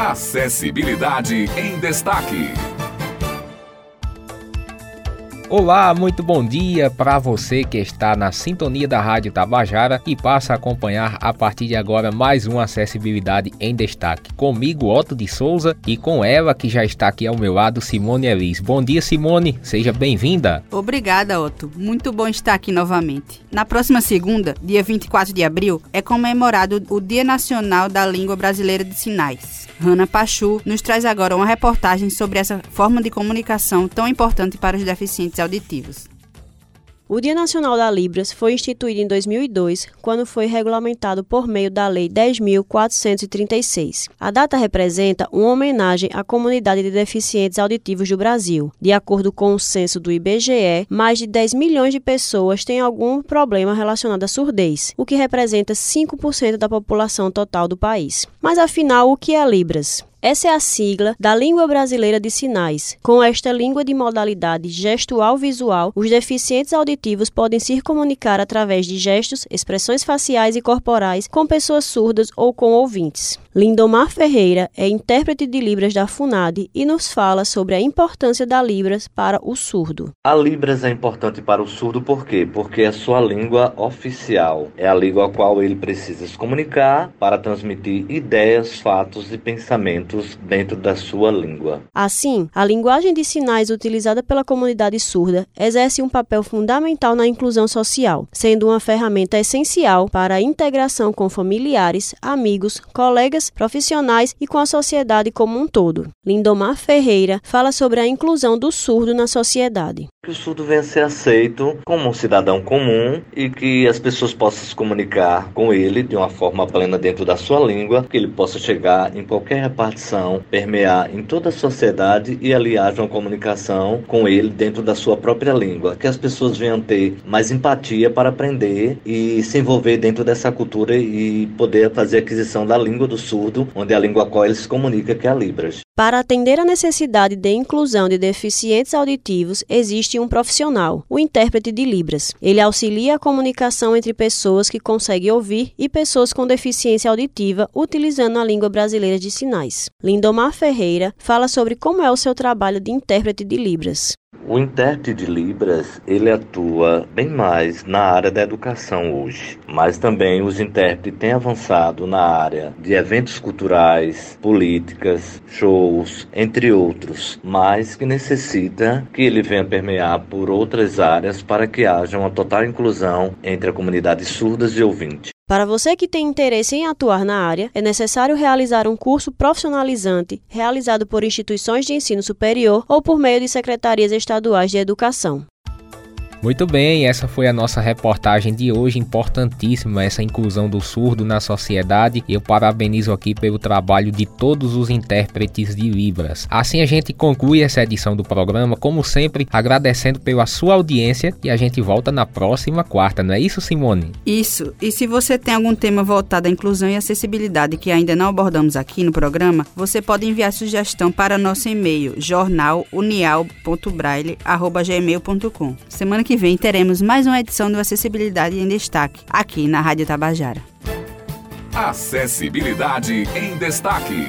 Acessibilidade em Destaque. Olá, muito bom dia para você que está na sintonia da Rádio Tabajara e passa a acompanhar a partir de agora mais uma Acessibilidade em Destaque. Comigo, Otto de Souza, e com ela que já está aqui ao meu lado, Simone Elis. Bom dia, Simone, seja bem-vinda. Obrigada, Otto. Muito bom estar aqui novamente. Na próxima segunda, dia 24 de abril, é comemorado o Dia Nacional da Língua Brasileira de Sinais. Hanna Pachu nos traz agora uma reportagem sobre essa forma de comunicação tão importante para os deficientes auditivos. O Dia Nacional da Libras foi instituído em 2002, quando foi regulamentado por meio da Lei 10.436. A data representa uma homenagem à comunidade de deficientes auditivos do Brasil. De acordo com o censo do IBGE, mais de 10 milhões de pessoas têm algum problema relacionado à surdez, o que representa 5% da população total do país. Mas afinal, o que é Libras? Essa é a sigla da Língua Brasileira de Sinais. Com esta língua de modalidade gestual-visual, os deficientes auditivos podem se comunicar através de gestos, expressões faciais e corporais com pessoas surdas ou com ouvintes. Lindomar Ferreira é intérprete de Libras da FUNAD e nos fala sobre a importância da Libras para o surdo. A Libras é importante para o surdo por quê? Porque é sua língua oficial. É a língua a qual ele precisa se comunicar para transmitir ideias, fatos e pensamentos dentro da sua língua. Assim, a linguagem de sinais utilizada pela comunidade surda exerce um papel fundamental na inclusão social, sendo uma ferramenta essencial para a integração com familiares, amigos, colegas colegas, profissionais e com a sociedade como um todo. Lindomar Ferreira fala sobre a inclusão do surdo na sociedade. Que o surdo venha ser aceito como um cidadão comum e que as pessoas possam se comunicar com ele de uma forma plena dentro da sua língua, que ele possa chegar em qualquer repartição, permear em toda a sociedade e ali haja uma comunicação com ele dentro da sua própria língua, que as pessoas venham ter mais empatia para aprender e se envolver dentro dessa cultura e poder fazer aquisição da língua do surdo, onde é a língua a qual ele se comunica, que é a Libras. Para atender a necessidade de inclusão de deficientes auditivos, existe um profissional, o intérprete de Libras. Ele auxilia a comunicação entre pessoas que conseguem ouvir e pessoas com deficiência auditiva utilizando a língua brasileira de sinais. Lindomar Ferreira fala sobre como é o seu trabalho de intérprete de Libras. O intérprete de Libras, ele atua bem mais na área da educação hoje, mas também os intérpretes têm avançado na área de eventos culturais, políticas, shows, entre outros, mas que necessita que ele venha permear por outras áreas para que haja uma total inclusão entre a comunidade surdas e ouvinte. Para você que tem interesse em atuar na área, é necessário realizar um curso profissionalizante realizado por instituições de ensino superior ou por meio de secretarias estaduais de educação. Muito bem, essa foi a nossa reportagem de hoje, importantíssima essa inclusão do surdo na sociedade. Eu parabenizo aqui pelo trabalho de todos os intérpretes de Libras. Assim a gente conclui essa edição do programa, como sempre, agradecendo pela sua audiência e a gente volta na próxima quarta, não é isso, Simone? Isso. E se você tem algum tema voltado à inclusão e acessibilidade que ainda não abordamos aqui no programa, você pode enviar sugestão para nosso e-mail jornalunial.braille@gmail.com. Semana que que vem teremos mais uma edição do Acessibilidade em Destaque, aqui na Rádio Tabajara. Acessibilidade em Destaque.